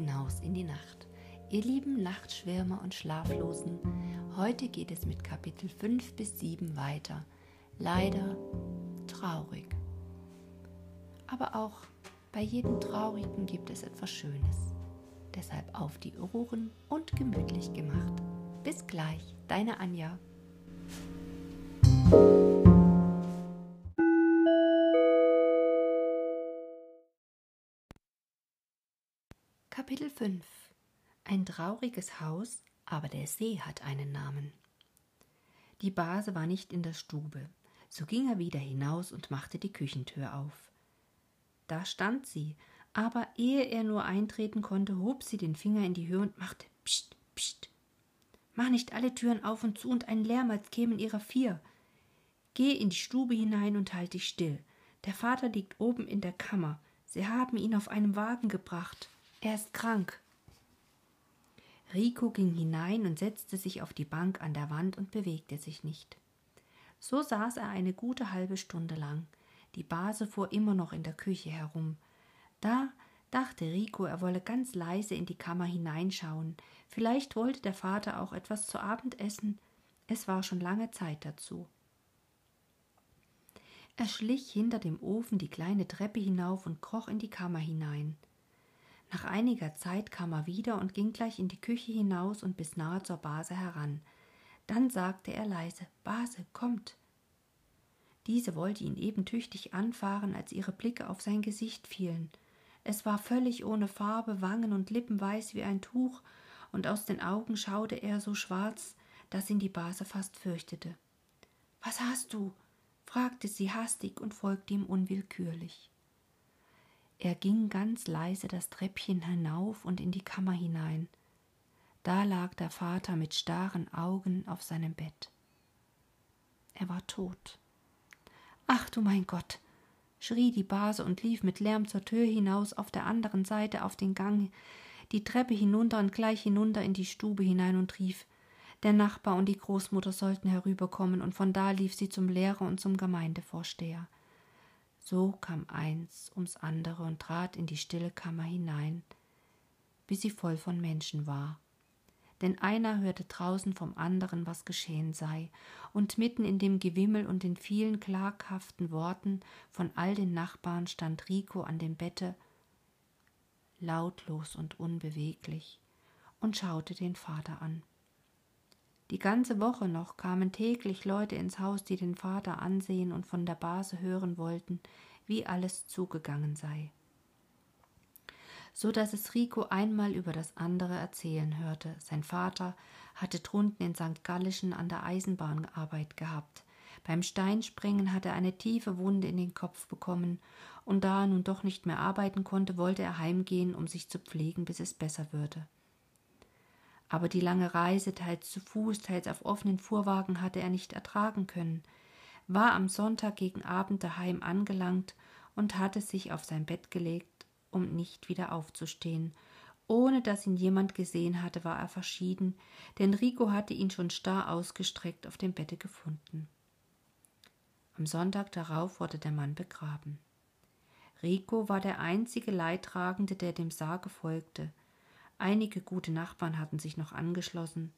hinaus in die Nacht. Ihr lieben Nachtschwärmer und Schlaflosen, heute geht es mit Kapitel 5 bis 7 weiter. Leider traurig. Aber auch bei jedem Traurigen gibt es etwas Schönes. Deshalb auf die Ohren und gemütlich gemacht. Bis gleich, deine Anja. Kapitel 5 Ein trauriges Haus, aber der See hat einen Namen. Die Base war nicht in der Stube, so ging er wieder hinaus und machte die Küchentür auf. Da stand sie, aber ehe er nur eintreten konnte, hob sie den Finger in die Höhe und machte Psst, Psst. Mach nicht alle Türen auf und zu und einen Lärm, als kämen ihrer vier. Geh in die Stube hinein und halt dich still. Der Vater liegt oben in der Kammer. Sie haben ihn auf einem Wagen gebracht. Er ist krank. Rico ging hinein und setzte sich auf die Bank an der Wand und bewegte sich nicht. So saß er eine gute halbe Stunde lang. Die Base fuhr immer noch in der Küche herum. Da dachte Rico, er wolle ganz leise in die Kammer hineinschauen. Vielleicht wollte der Vater auch etwas zu Abend essen. Es war schon lange Zeit dazu. Er schlich hinter dem Ofen die kleine Treppe hinauf und kroch in die Kammer hinein. Nach einiger Zeit kam er wieder und ging gleich in die Küche hinaus und bis nahe zur Base heran. Dann sagte er leise Base, kommt. Diese wollte ihn eben tüchtig anfahren, als ihre Blicke auf sein Gesicht fielen. Es war völlig ohne Farbe, Wangen und Lippen weiß wie ein Tuch, und aus den Augen schaute er so schwarz, dass ihn die Base fast fürchtete. Was hast du? fragte sie hastig und folgte ihm unwillkürlich. Er ging ganz leise das Treppchen hinauf und in die Kammer hinein. Da lag der Vater mit starren Augen auf seinem Bett. Er war tot. Ach du mein Gott, schrie die Base und lief mit Lärm zur Tür hinaus auf der anderen Seite auf den Gang, die Treppe hinunter und gleich hinunter in die Stube hinein und rief der Nachbar und die Großmutter sollten herüberkommen, und von da lief sie zum Lehrer und zum Gemeindevorsteher. So kam eins ums andere und trat in die stille Kammer hinein, bis sie voll von Menschen war. Denn einer hörte draußen vom anderen, was geschehen sei, und mitten in dem Gewimmel und den vielen klaghaften Worten von all den Nachbarn stand Rico an dem Bette, lautlos und unbeweglich, und schaute den Vater an. Die ganze Woche noch kamen täglich Leute ins Haus, die den Vater ansehen und von der Base hören wollten, wie alles zugegangen sei. So dass es Rico einmal über das andere erzählen hörte. Sein Vater hatte drunten in St. Gallischen an der Eisenbahn Arbeit gehabt. Beim Steinspringen hatte er eine tiefe Wunde in den Kopf bekommen, und da er nun doch nicht mehr arbeiten konnte, wollte er heimgehen, um sich zu pflegen, bis es besser würde aber die lange Reise, teils zu Fuß, teils auf offenen Fuhrwagen, hatte er nicht ertragen können, war am Sonntag gegen Abend daheim angelangt und hatte sich auf sein Bett gelegt, um nicht wieder aufzustehen. Ohne dass ihn jemand gesehen hatte, war er verschieden, denn Rico hatte ihn schon starr ausgestreckt auf dem Bette gefunden. Am Sonntag darauf wurde der Mann begraben. Rico war der einzige Leidtragende, der dem Sarge folgte. Einige gute Nachbarn hatten sich noch angeschlossen,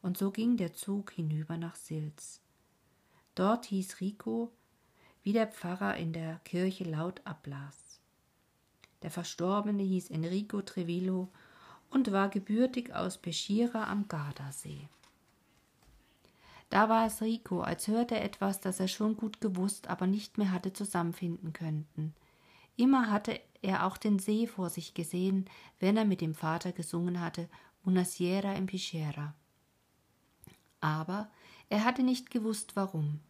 und so ging der Zug hinüber nach Silz. Dort hieß Rico, wie der Pfarrer in der Kirche laut ablas. Der Verstorbene hieß Enrico Trevillo und war gebürtig aus Peschira am Gardasee. Da war es Rico, als hörte er etwas, das er schon gut gewusst, aber nicht mehr hatte zusammenfinden können. Immer hatte er auch den See vor sich gesehen, wenn er mit dem Vater gesungen hatte Una sierra in Pichera. Aber er hatte nicht gewusst, warum.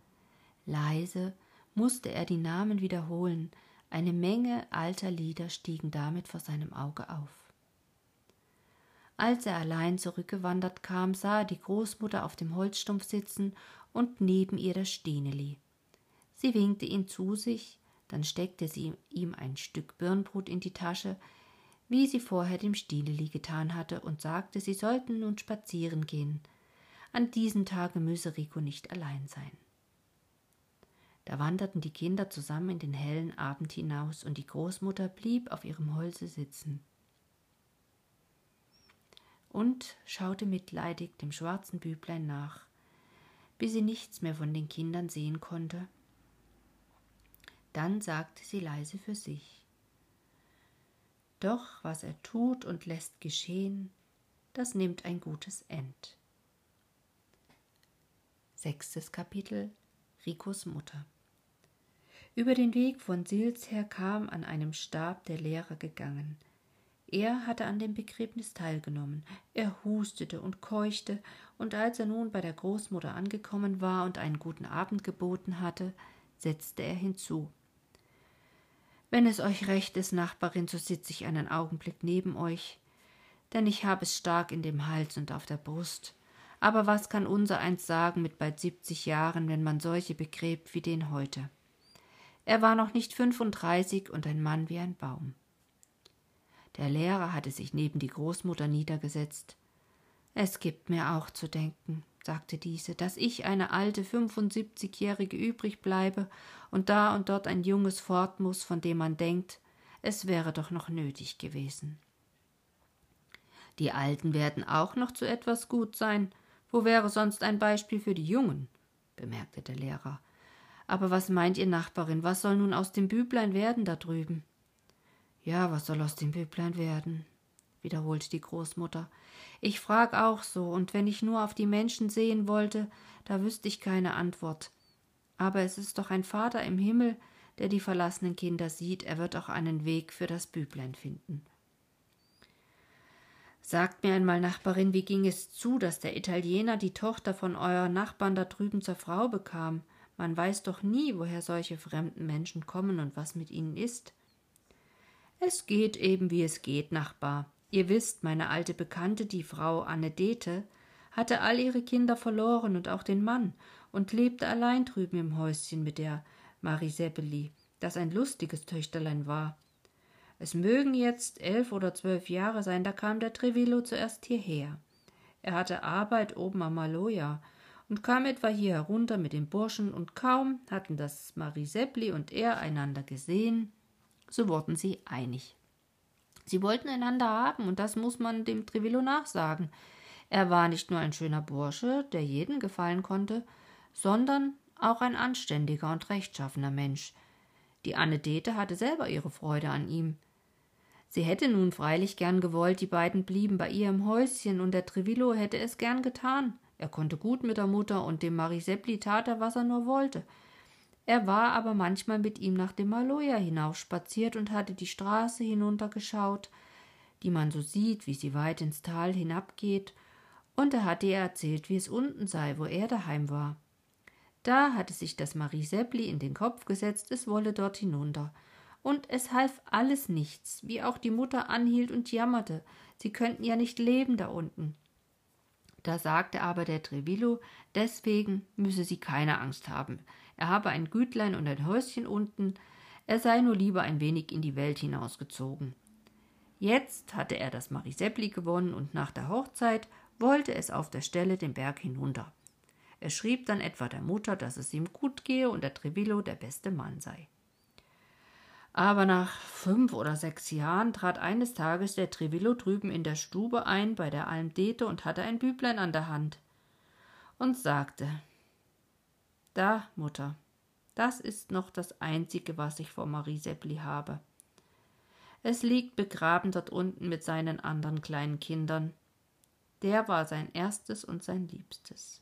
Leise musste er die Namen wiederholen, eine Menge alter Lieder stiegen damit vor seinem Auge auf. Als er allein zurückgewandert kam, sah er die Großmutter auf dem Holzstumpf sitzen und neben ihr das Stineli. Sie winkte ihn zu sich, dann steckte sie ihm ein Stück Birnbrot in die Tasche, wie sie vorher dem Stineli getan hatte, und sagte, sie sollten nun spazieren gehen. An diesem Tage müsse Rico nicht allein sein. Da wanderten die Kinder zusammen in den hellen Abend hinaus, und die Großmutter blieb auf ihrem Holze sitzen. und schaute mitleidig dem schwarzen Büblein nach, bis sie nichts mehr von den Kindern sehen konnte. Dann sagte sie leise für sich Doch was er tut und lässt geschehen, das nimmt ein gutes End. Sechstes Kapitel Ricos Mutter Über den Weg von Sils her kam an einem Stab der Lehrer gegangen. Er hatte an dem Begräbnis teilgenommen. Er hustete und keuchte, und als er nun bei der Großmutter angekommen war und einen guten Abend geboten hatte, setzte er hinzu Wenn es euch recht ist, Nachbarin, so sitze ich einen Augenblick neben euch, denn ich habe es stark in dem Hals und auf der Brust. Aber was kann unser eins sagen mit bald siebzig Jahren, wenn man solche begräbt wie den heute? Er war noch nicht fünfunddreißig und ein Mann wie ein Baum. Der Lehrer hatte sich neben die Großmutter niedergesetzt. Es gibt mir auch zu denken, sagte diese, dass ich eine alte fünfundsiebzigjährige übrig bleibe und da und dort ein junges fort muss, von dem man denkt, es wäre doch noch nötig gewesen. Die Alten werden auch noch zu etwas gut sein, wo wäre sonst ein Beispiel für die Jungen? bemerkte der Lehrer. Aber was meint ihr, Nachbarin, was soll nun aus dem Büblein werden da drüben? Ja, was soll aus dem Büblein werden? Wiederholte die Großmutter. Ich frag auch so, und wenn ich nur auf die Menschen sehen wollte, da wüsste ich keine Antwort. Aber es ist doch ein Vater im Himmel, der die verlassenen Kinder sieht, er wird auch einen Weg für das Büblein finden. Sagt mir einmal, Nachbarin, wie ging es zu, dass der Italiener die Tochter von eurer Nachbarn da drüben zur Frau bekam? Man weiß doch nie, woher solche fremden Menschen kommen und was mit ihnen ist. Es geht eben, wie es geht, Nachbar. Ihr wisst, meine alte Bekannte, die Frau Anne Dete, hatte all ihre Kinder verloren und auch den Mann und lebte allein drüben im Häuschen mit der Mariseppeli, das ein lustiges Töchterlein war. Es mögen jetzt elf oder zwölf Jahre sein, da kam der Trevillo zuerst hierher. Er hatte Arbeit oben am Maloja und kam etwa hier herunter mit dem Burschen, und kaum hatten das Mariseppli und er einander gesehen, so wurden sie einig. Sie wollten einander haben, und das muss man dem Trevillo nachsagen. Er war nicht nur ein schöner Bursche, der jeden gefallen konnte, sondern auch ein anständiger und rechtschaffener Mensch. Die Anne Dete hatte selber ihre Freude an ihm. Sie hätte nun freilich gern gewollt, die beiden blieben bei ihr im Häuschen, und der Trevillo hätte es gern getan. Er konnte gut mit der Mutter, und dem Mariseppli tat er, was er nur wollte. Er war aber manchmal mit ihm nach dem Maloja hinaufspaziert und hatte die Straße hinuntergeschaut, die man so sieht, wie sie weit ins Tal hinabgeht, und er hatte ihr erzählt, wie es unten sei, wo er daheim war. Da hatte sich das Mariseppli in den Kopf gesetzt, es wolle dort hinunter und es half alles nichts, wie auch die Mutter anhielt und jammerte, sie könnten ja nicht leben da unten. Da sagte aber der Trevillo, deswegen müsse sie keine Angst haben. Er habe ein Gütlein und ein Häuschen unten, er sei nur lieber ein wenig in die Welt hinausgezogen. Jetzt hatte er das Mariseppli gewonnen und nach der Hochzeit wollte es auf der Stelle den Berg hinunter. Er schrieb dann etwa der Mutter, dass es ihm gut gehe und der Trevillo der beste Mann sei. Aber nach fünf oder sechs Jahren trat eines Tages der Trevillo drüben in der Stube ein bei der Alm Dete und hatte ein Büblein an der Hand und sagte Da, Mutter, das ist noch das Einzige, was ich vor Marie Seppli habe. Es liegt begraben dort unten mit seinen anderen kleinen Kindern. Der war sein erstes und sein liebstes.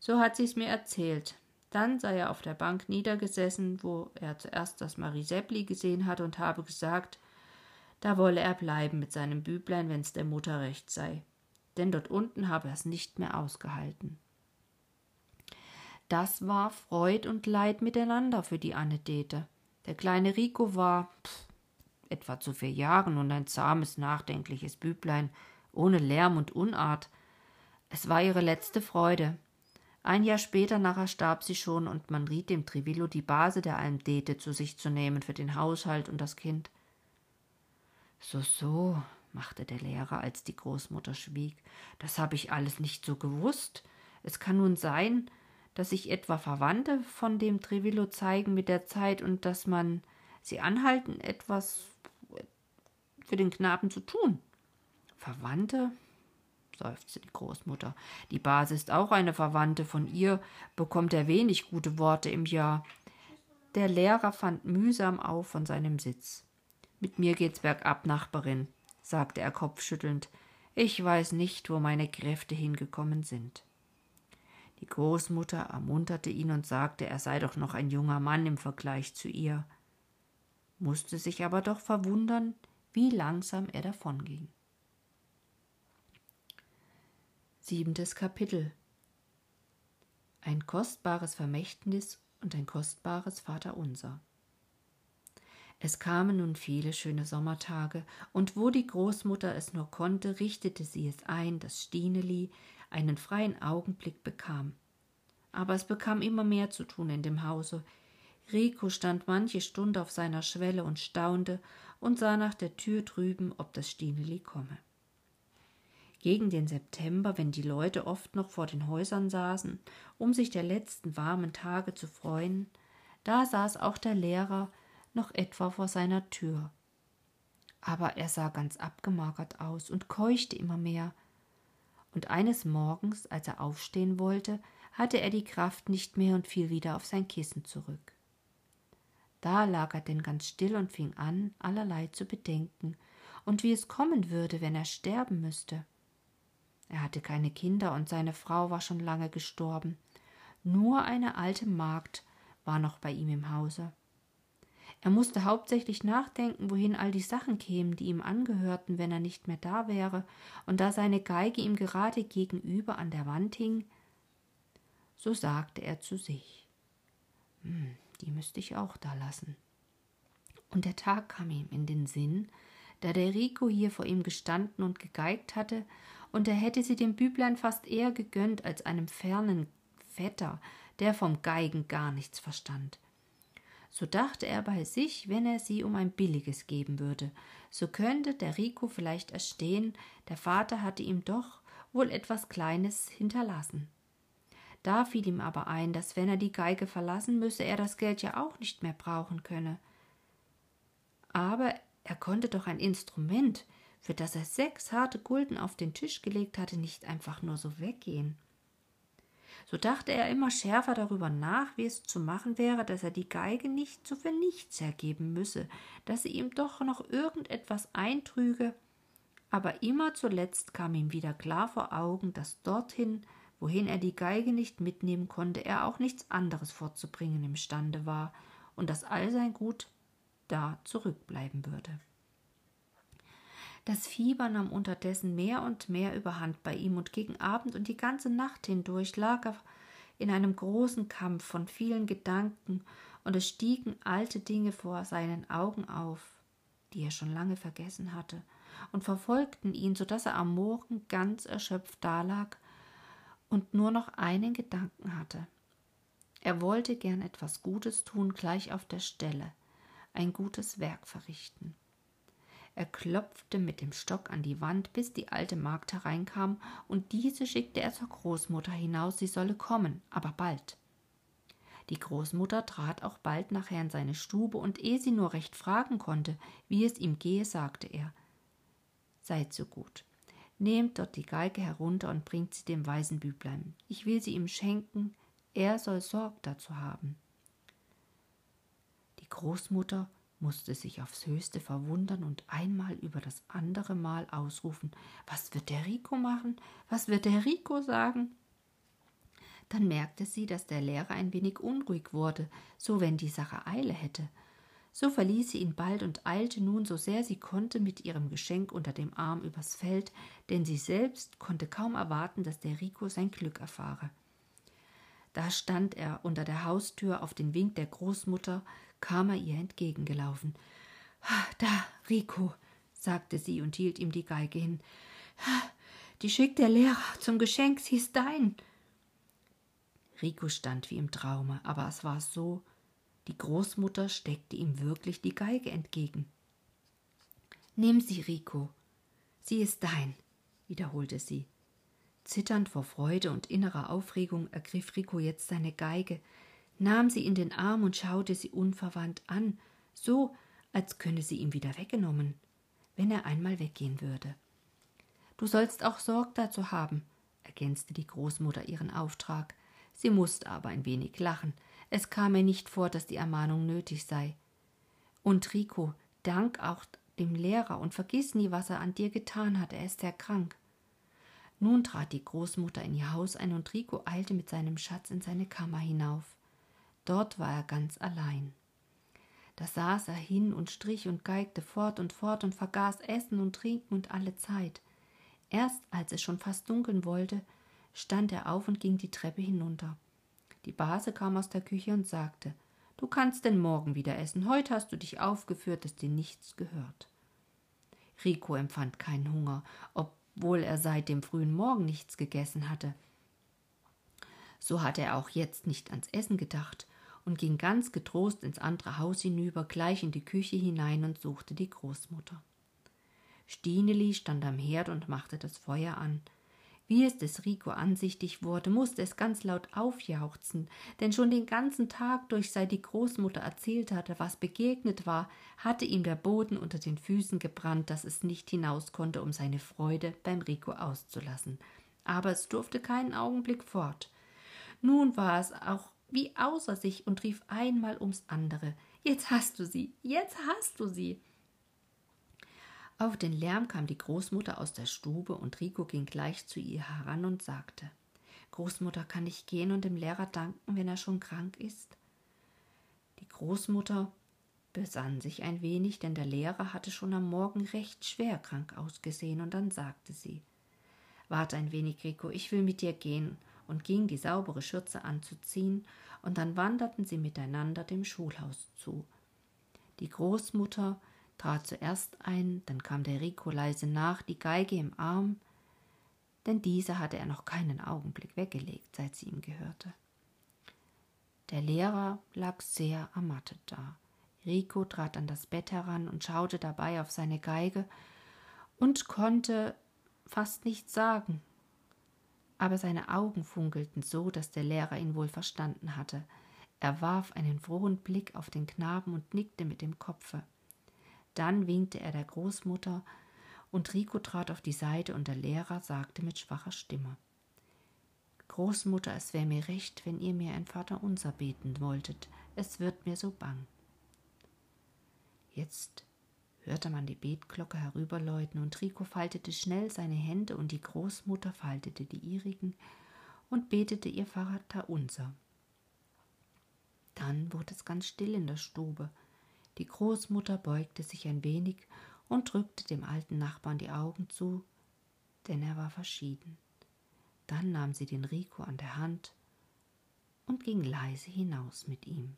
So hat sie's mir erzählt, dann sei er auf der Bank niedergesessen, wo er zuerst das Marie Seppli gesehen hatte und habe gesagt, da wolle er bleiben mit seinem Büblein, wenn's der Mutter recht sei, denn dort unten habe er's nicht mehr ausgehalten. Das war Freud und Leid miteinander für die Anne Dete. Der kleine Rico war pff, etwa zu vier Jahren und ein zahmes, nachdenkliches Büblein, ohne Lärm und Unart. Es war ihre letzte Freude, ein Jahr später nachher starb sie schon, und man riet dem Trivillo, die Base der Almdete zu sich zu nehmen für den Haushalt und das Kind. So, so, machte der Lehrer, als die Großmutter schwieg, das habe ich alles nicht so gewusst. Es kann nun sein, dass sich etwa Verwandte von dem Trivillo zeigen mit der Zeit und dass man sie anhalten, etwas für den Knaben zu tun. Verwandte? seufzte die Großmutter. Die Base ist auch eine Verwandte. Von ihr bekommt er wenig gute Worte im Jahr. Der Lehrer fand mühsam auf von seinem Sitz. Mit mir geht's bergab, Nachbarin, sagte er kopfschüttelnd. Ich weiß nicht, wo meine Kräfte hingekommen sind. Die Großmutter ermunterte ihn und sagte, er sei doch noch ein junger Mann im Vergleich zu ihr, musste sich aber doch verwundern, wie langsam er davonging. Siebentes Kapitel Ein kostbares Vermächtnis und ein kostbares Vaterunser. Es kamen nun viele schöne Sommertage, und wo die Großmutter es nur konnte, richtete sie es ein, dass Stineli einen freien Augenblick bekam. Aber es bekam immer mehr zu tun in dem Hause. Rico stand manche Stunde auf seiner Schwelle und staunte und sah nach der Tür drüben, ob das Stineli komme. Gegen den September, wenn die Leute oft noch vor den Häusern saßen, um sich der letzten warmen Tage zu freuen, da saß auch der Lehrer noch etwa vor seiner Tür. Aber er sah ganz abgemagert aus und keuchte immer mehr, und eines Morgens, als er aufstehen wollte, hatte er die Kraft nicht mehr und fiel wieder auf sein Kissen zurück. Da lag er denn ganz still und fing an, allerlei zu bedenken, und wie es kommen würde, wenn er sterben müsste. Er hatte keine Kinder und seine Frau war schon lange gestorben. Nur eine alte Magd war noch bei ihm im Hause. Er musste hauptsächlich nachdenken, wohin all die Sachen kämen, die ihm angehörten, wenn er nicht mehr da wäre, und da seine Geige ihm gerade gegenüber an der Wand hing, so sagte er zu sich hm, die müsste ich auch da lassen. Und der Tag kam ihm in den Sinn, da der Rico hier vor ihm gestanden und gegeigt hatte, und er hätte sie dem Büblein fast eher gegönnt als einem fernen Vetter, der vom Geigen gar nichts verstand so dachte er bei sich, wenn er sie um ein billiges geben würde, so könnte der Rico vielleicht erstehen, der Vater hatte ihm doch wohl etwas Kleines hinterlassen. Da fiel ihm aber ein, dass wenn er die Geige verlassen müsse, er das Geld ja auch nicht mehr brauchen könne. Aber er konnte doch ein Instrument, für das er sechs harte Gulden auf den Tisch gelegt hatte, nicht einfach nur so weggehen. So dachte er immer schärfer darüber nach, wie es zu machen wäre, dass er die Geige nicht so für nichts hergeben müsse, dass sie ihm doch noch irgendetwas eintrüge, aber immer zuletzt kam ihm wieder klar vor Augen, dass dorthin, wohin er die Geige nicht mitnehmen konnte, er auch nichts anderes fortzubringen imstande war und dass all sein Gut da zurückbleiben würde. Das Fieber nahm unterdessen mehr und mehr überhand bei ihm, und gegen Abend und die ganze Nacht hindurch lag er in einem großen Kampf von vielen Gedanken, und es stiegen alte Dinge vor seinen Augen auf, die er schon lange vergessen hatte, und verfolgten ihn, so dass er am Morgen ganz erschöpft dalag und nur noch einen Gedanken hatte. Er wollte gern etwas Gutes tun, gleich auf der Stelle, ein gutes Werk verrichten. Er klopfte mit dem Stock an die Wand, bis die alte Magd hereinkam, und diese schickte er zur Großmutter hinaus, sie solle kommen, aber bald. Die Großmutter trat auch bald nachher in seine Stube, und ehe sie nur recht fragen konnte, wie es ihm gehe, sagte er Seid so gut, nehmt dort die Geige herunter und bringt sie dem weisen Büblein. Ich will sie ihm schenken, er soll Sorg dazu haben. Die Großmutter musste sich aufs höchste verwundern und einmal über das andere Mal ausrufen Was wird der Rico machen? Was wird der Rico sagen? Dann merkte sie, dass der Lehrer ein wenig unruhig wurde, so wenn die Sache Eile hätte. So verließ sie ihn bald und eilte nun, so sehr sie konnte, mit ihrem Geschenk unter dem Arm übers Feld, denn sie selbst konnte kaum erwarten, dass der Rico sein Glück erfahre. Da stand er unter der Haustür auf den Wink der Großmutter, kam er ihr entgegengelaufen. Da, Rico, sagte sie und hielt ihm die Geige hin. Die schickt der Lehrer zum Geschenk, sie ist dein. Rico stand wie im Traume, aber es war so, die Großmutter steckte ihm wirklich die Geige entgegen. Nimm sie, Rico, sie ist dein, wiederholte sie. Zitternd vor Freude und innerer Aufregung ergriff Rico jetzt seine Geige, nahm sie in den Arm und schaute sie unverwandt an, so als könne sie ihm wieder weggenommen, wenn er einmal weggehen würde. Du sollst auch Sorg dazu haben, ergänzte die Großmutter ihren Auftrag. Sie musste aber ein wenig lachen. Es kam mir nicht vor, dass die Ermahnung nötig sei. Und Rico, dank auch dem Lehrer und vergiss nie, was er an dir getan hat, er ist sehr krank. Nun trat die Großmutter in ihr Haus ein und Rico eilte mit seinem Schatz in seine Kammer hinauf. Dort war er ganz allein. Da saß er hin und strich und geigte fort und fort und vergaß Essen und Trinken und alle Zeit. Erst als es schon fast dunkeln wollte, stand er auf und ging die Treppe hinunter. Die Base kam aus der Küche und sagte Du kannst denn morgen wieder essen. Heute hast du dich aufgeführt, dass dir nichts gehört. Rico empfand keinen Hunger, obwohl er seit dem frühen Morgen nichts gegessen hatte. So hatte er auch jetzt nicht ans Essen gedacht und ging ganz getrost ins andere Haus hinüber, gleich in die Küche hinein und suchte die Großmutter. Stineli stand am Herd und machte das Feuer an. Wie es des Rico ansichtig wurde, musste es ganz laut aufjauchzen, denn schon den ganzen Tag durch, seit die Großmutter erzählt hatte, was begegnet war, hatte ihm der Boden unter den Füßen gebrannt, dass es nicht hinaus konnte, um seine Freude beim Rico auszulassen. Aber es durfte keinen Augenblick fort. Nun war es auch wie außer sich und rief einmal ums andere. Jetzt hast du sie, jetzt hast du sie. Auf den Lärm kam die Großmutter aus der Stube und Rico ging gleich zu ihr heran und sagte: Großmutter, kann ich gehen und dem Lehrer danken, wenn er schon krank ist? Die Großmutter besann sich ein wenig, denn der Lehrer hatte schon am Morgen recht schwer krank ausgesehen, und dann sagte sie: Warte ein wenig, Rico, ich will mit dir gehen, und ging die saubere Schürze anzuziehen, und dann wanderten sie miteinander dem Schulhaus zu. Die Großmutter trat zuerst ein, dann kam der Rico leise nach, die Geige im Arm, denn diese hatte er noch keinen Augenblick weggelegt, seit sie ihm gehörte. Der Lehrer lag sehr ermattet da. Rico trat an das Bett heran und schaute dabei auf seine Geige und konnte fast nichts sagen. Aber seine Augen funkelten so, dass der Lehrer ihn wohl verstanden hatte. Er warf einen frohen Blick auf den Knaben und nickte mit dem Kopfe. Dann winkte er der Großmutter, und Rico trat auf die Seite, und der Lehrer sagte mit schwacher Stimme Großmutter, es wäre mir recht, wenn ihr mir ein Vaterunser beten wolltet, es wird mir so bang. Jetzt hörte man die Betglocke herüberläuten, und Rico faltete schnell seine Hände, und die Großmutter faltete die ihrigen und betete ihr Vaterunser. Dann wurde es ganz still in der Stube, die Großmutter beugte sich ein wenig und drückte dem alten Nachbarn die Augen zu, denn er war verschieden. Dann nahm sie den Rico an der Hand und ging leise hinaus mit ihm.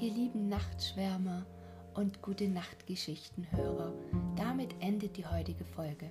Ihr lieben Nachtschwärmer und gute Nachtgeschichtenhörer, damit endet die heutige Folge.